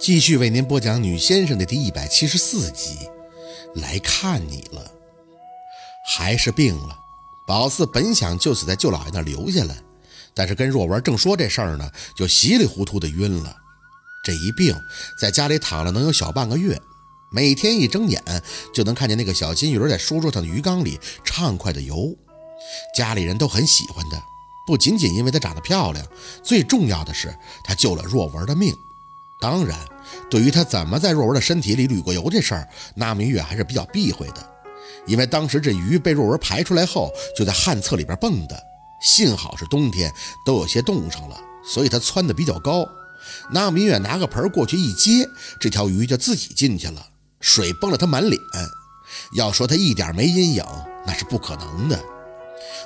继续为您播讲《女先生》的第一百七十四集，来看你了，还是病了。宝四本想就此在舅老爷那留下来，但是跟若文正说这事儿呢，就稀里糊涂的晕了。这一病，在家里躺了能有小半个月，每天一睁眼就能看见那个小金鱼在书桌上的鱼缸里畅快的游，家里人都很喜欢她，不仅仅因为她长得漂亮，最重要的是她救了若文的命。当然，对于他怎么在若文的身体里旅过游这事儿，那明月还是比较避讳的，因为当时这鱼被若文排出来后，就在旱厕里边蹦的，幸好是冬天，都有些冻上了，所以它窜得比较高。那明月拿个盆过去一接，这条鱼就自己进去了，水崩了他满脸。要说他一点没阴影，那是不可能的。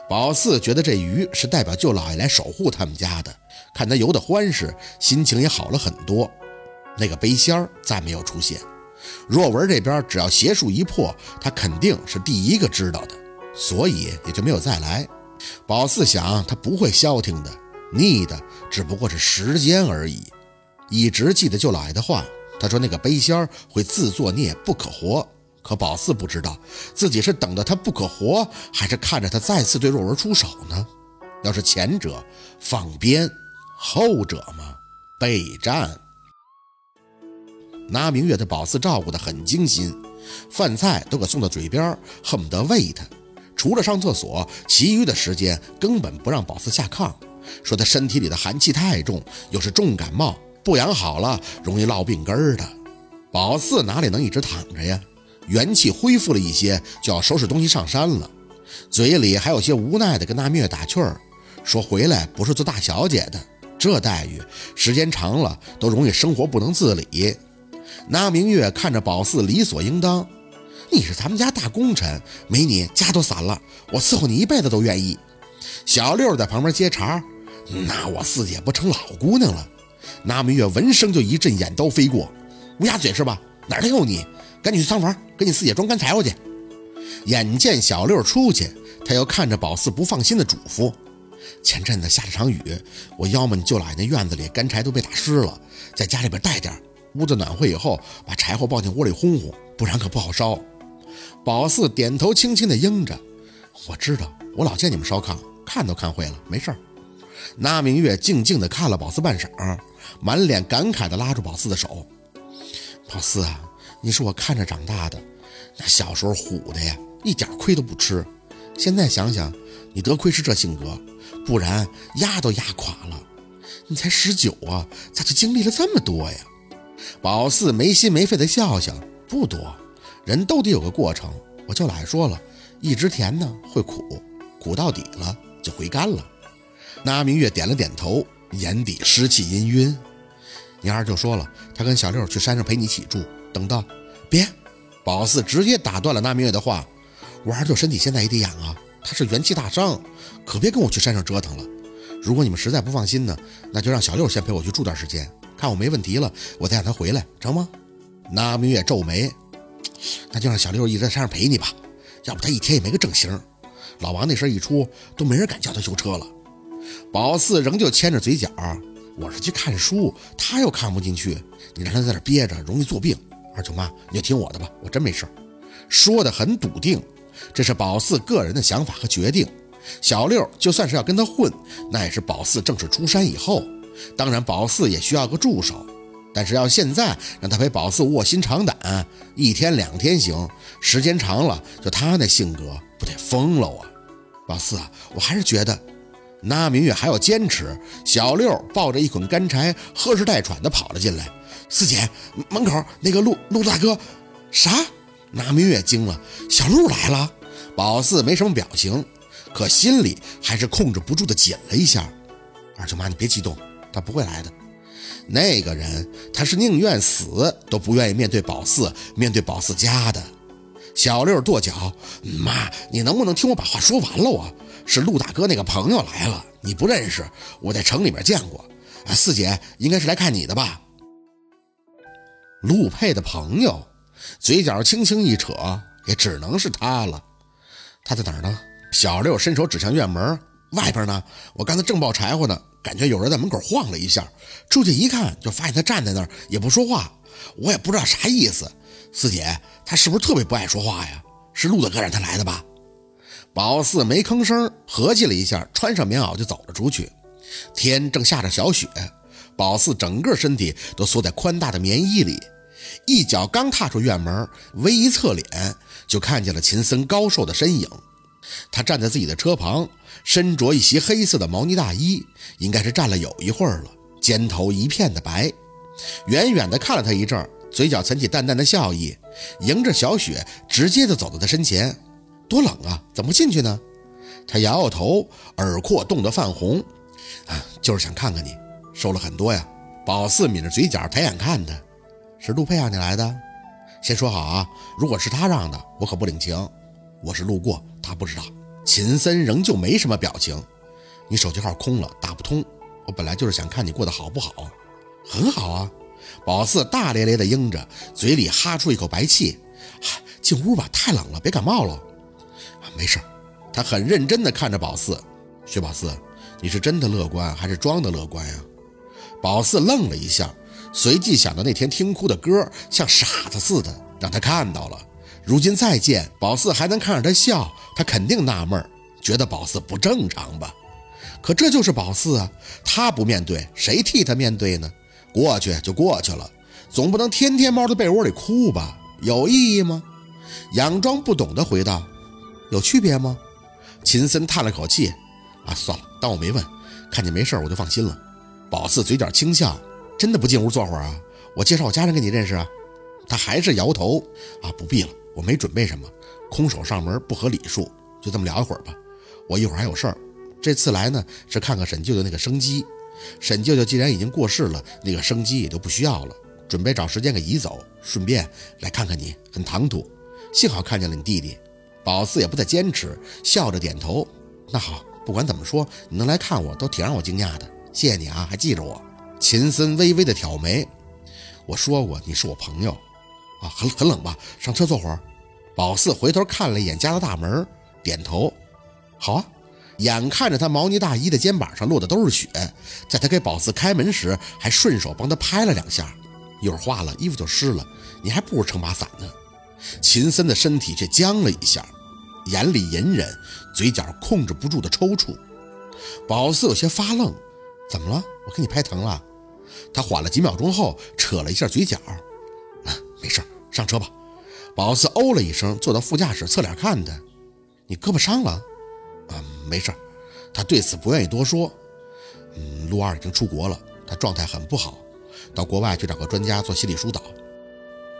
宝四觉得这鱼是代表舅老爷来守护他们家的，看他游得欢实，心情也好了很多。那个背仙儿再没有出现。若文这边只要邪术一破，他肯定是第一个知道的，所以也就没有再来。宝四想，他不会消停的，腻的只不过是时间而已。一直记得舅老爷的话，他说那个背仙儿会自作孽，不可活。可宝四不知道自己是等着他不可活，还是看着他再次对若文出手呢？要是前者，放鞭；后者嘛，备战。拿明月的宝四照顾得很精心，饭菜都给送到嘴边，恨不得喂他。除了上厕所，其余的时间根本不让宝四下炕，说他身体里的寒气太重，又是重感冒，不养好了容易落病根儿的。宝四哪里能一直躺着呀？元气恢复了一些，就要收拾东西上山了，嘴里还有些无奈的跟那明月打趣儿，说回来不是做大小姐的，这待遇时间长了都容易生活不能自理。那明月看着宝四，理所应当。你是咱们家大功臣，没你家都散了。我伺候你一辈子都愿意。小六在旁边接茬，那我四姐不成老姑娘了？那明月闻声就一阵眼刀飞过，乌鸦嘴是吧？哪儿都有你，赶紧去仓房给你四姐装干柴火去。眼见小六出去，他又看着宝四不放心的嘱咐：前阵子下了场雨，我要么你舅老爷那院子里干柴都被打湿了，在家里边带点。屋子暖和以后，把柴火抱进窝里烘烘，不然可不好烧。宝四点头，轻轻地应着：“我知道，我老见你们烧炕，看都看会了，没事儿。”那明月静静地看了宝四半晌，满脸感慨地拉住宝四的手：“宝四啊，你是我看着长大的，那小时候虎的呀，一点亏都不吃。现在想想，你得亏是这性格，不然压都压垮了。你才十九啊，咋就经历了这么多呀？”宝四没心没肺的笑笑，不多，人都得有个过程。我舅姥爷说了，一直甜呢会苦，苦到底了就回甘了。那明月点了点头，眼底湿气氤氲。你二就说了，他跟小六去山上陪你一起住。等到，别，宝四直接打断了那明月的话。我二舅身体现在也得养啊，他是元气大伤，可别跟我去山上折腾了。如果你们实在不放心呢，那就让小六先陪我去住段时间。看我没问题了，我再让他回来，成吗？那明月皱眉，那就让小六一直在山上陪你吧，要不他一天也没个正形。老王那事一出，都没人敢叫他修车了。宝四仍旧牵着嘴角，我是去看书，他又看不进去，你让他在这憋着，容易作病。二舅妈，你就听我的吧，我真没事。说的很笃定，这是宝四个人的想法和决定。小六就算是要跟他混，那也是宝四正式出山以后。当然，宝四也需要个助手，但是要现在让他陪宝四卧薪尝胆，一天两天行，时间长了，就他那性格，不得疯了啊！宝四啊，我还是觉得，那明月还要坚持。小六抱着一捆干柴，喝哧带喘的跑了进来。四姐，门口那个陆陆大哥，啥？那明月惊了，小陆来了。宝四没什么表情，可心里还是控制不住的紧了一下。二舅妈，你别激动。他不会来的，那个人他是宁愿死都不愿意面对宝四，面对宝四家的。小六跺脚，妈，你能不能听我把话说完了？我是陆大哥那个朋友来了，你不认识，我在城里面见过。啊四姐应该是来看你的吧？陆佩的朋友，嘴角轻轻一扯，也只能是他了。他在哪儿呢？小六伸手指向院门，外边呢。我刚才正抱柴火呢。感觉有人在门口晃了一下，出去一看，就发现他站在那儿也不说话。我也不知道啥意思。四姐，他是不是特别不爱说话呀？是陆大哥让他来的吧？宝四没吭声，合计了一下，穿上棉袄就走了出去。天正下着小雪，宝四整个身体都缩在宽大的棉衣里，一脚刚踏出院门，微一侧脸，就看见了秦森高瘦的身影。他站在自己的车旁，身着一袭黑色的毛呢大衣，应该是站了有一会儿了，肩头一片的白。远远的看了他一阵，嘴角噙起淡淡的笑意，迎着小雪，直接就走到他身前。多冷啊，怎么不进去呢？他摇摇头，耳廓冻得泛红。啊，就是想看看你，瘦了很多呀。宝四抿着嘴角，抬眼看他，是陆佩让你来的。先说好啊，如果是他让的，我可不领情。我是路过，他不知道。秦森仍旧没什么表情。你手机号空了，打不通。我本来就是想看你过得好不好。很好啊。宝四大咧咧地应着，嘴里哈出一口白气。进屋吧，太冷了，别感冒了。没事。他很认真地看着宝四。薛宝四，你是真的乐观还是装的乐观呀？宝四愣了一下，随即想到那天听哭的歌，像傻子似的，让他看到了。如今再见，宝四还能看着他笑，他肯定纳闷，觉得宝四不正常吧？可这就是宝四啊，他不面对，谁替他面对呢？过去就过去了，总不能天天猫在被窝里哭吧？有意义吗？佯装不懂的回道：“有区别吗？”秦森叹了口气：“啊，算了，当我没问。看见没事我就放心了。”宝四嘴角轻笑：“真的不进屋坐会儿啊？我介绍我家人给你认识啊？”他还是摇头：“啊，不必了。”我没准备什么，空手上门不合礼数，就这么聊一会儿吧。我一会儿还有事儿。这次来呢，是看看沈舅舅那个生机。沈舅舅既然已经过世了，那个生机也就不需要了，准备找时间给移走，顺便来看看你，很唐突。幸好看见了你弟弟，宝四也不再坚持，笑着点头。那好，不管怎么说，你能来看我都挺让我惊讶的，谢谢你啊，还记着我。秦森微微的挑眉，我说过你是我朋友。啊，很很冷吧？上车坐会儿。宝四回头看了一眼家的大门，点头。好啊。眼看着他毛呢大衣的肩膀上落的都是雪，在他给宝四开门时，还顺手帮他拍了两下。一会儿化了，衣服就湿了，你还不如撑把伞呢。秦森的身体却僵了一下，眼里隐忍，嘴角控制不住的抽搐。宝四有些发愣，怎么了？我给你拍疼了？他缓了几秒钟后，扯了一下嘴角。啊没事，上车吧。宝四哦了一声，坐到副驾驶，侧脸看他：“你胳膊伤了？”“啊，没事。”他对此不愿意多说。“嗯，陆二已经出国了，他状态很不好，到国外去找个专家做心理疏导。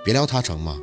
别聊他成吗？